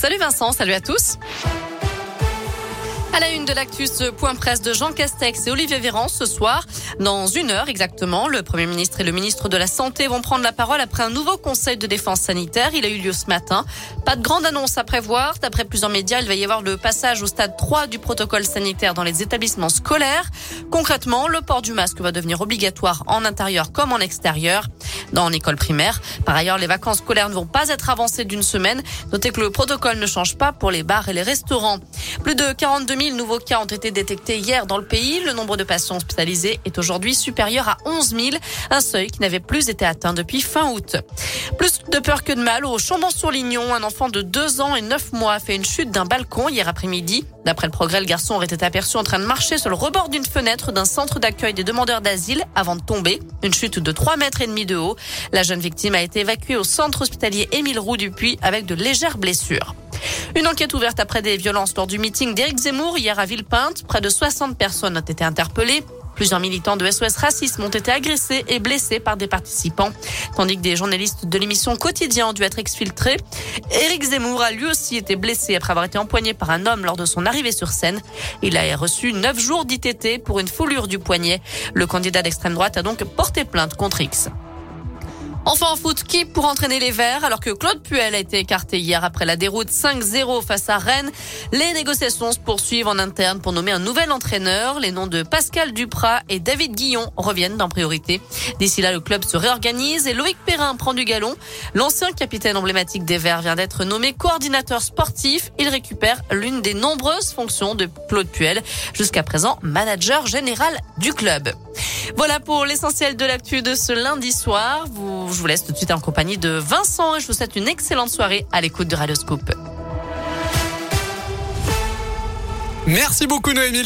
Salut Vincent, salut à tous. À la une de l'actus, point presse de Jean Castex et Olivier Véran ce soir. Dans une heure exactement, le Premier ministre et le ministre de la Santé vont prendre la parole après un nouveau conseil de défense sanitaire. Il a eu lieu ce matin. Pas de grande annonce à prévoir. D'après plusieurs médias, il va y avoir le passage au stade 3 du protocole sanitaire dans les établissements scolaires. Concrètement, le port du masque va devenir obligatoire en intérieur comme en extérieur dans l'école primaire. Par ailleurs, les vacances scolaires ne vont pas être avancées d'une semaine. Notez que le protocole ne change pas pour les bars et les restaurants. Plus de 42 000 nouveaux cas ont été détectés hier dans le pays. Le nombre de patients hospitalisés est aujourd'hui supérieur à 11 000, un seuil qui n'avait plus été atteint depuis fin août. Plus de peur que de mal, au Chambon-sur-Lignon, un enfant de 2 ans et 9 mois a fait une chute d'un balcon hier après-midi. D'après le progrès, le garçon aurait été aperçu en train de marcher sur le rebord d'une fenêtre d'un centre d'accueil des demandeurs d'asile avant de tomber. Une chute de 3 mètres et demi de haut. La jeune victime a été évacuée au centre hospitalier Émile Roux du Puy avec de légères blessures. Une enquête ouverte après des violences lors du meeting d'Éric Zemmour hier à Villepinte. Près de 60 personnes ont été interpellées. Plusieurs militants de SOS Racisme ont été agressés et blessés par des participants, tandis que des journalistes de l'émission Quotidien ont dû être exfiltrés. Éric Zemmour a lui aussi été blessé après avoir été empoigné par un homme lors de son arrivée sur scène. Il a reçu neuf jours d'ITT pour une foulure du poignet. Le candidat d'extrême droite a donc porté plainte contre X. Enfin en foot, qui pour entraîner les Verts alors que Claude Puel a été écarté hier après la déroute 5-0 face à Rennes? Les négociations se poursuivent en interne pour nommer un nouvel entraîneur. Les noms de Pascal Duprat et David Guillon reviennent en priorité. D'ici là, le club se réorganise et Loïc Perrin prend du galon. L'ancien capitaine emblématique des Verts vient d'être nommé coordinateur sportif. Il récupère l'une des nombreuses fonctions de Claude Puel, jusqu'à présent manager général du club. Voilà pour l'essentiel de l'actu de ce lundi soir. Je vous laisse tout de suite en compagnie de Vincent et je vous souhaite une excellente soirée à l'écoute de Radioscope. Merci beaucoup Noémie.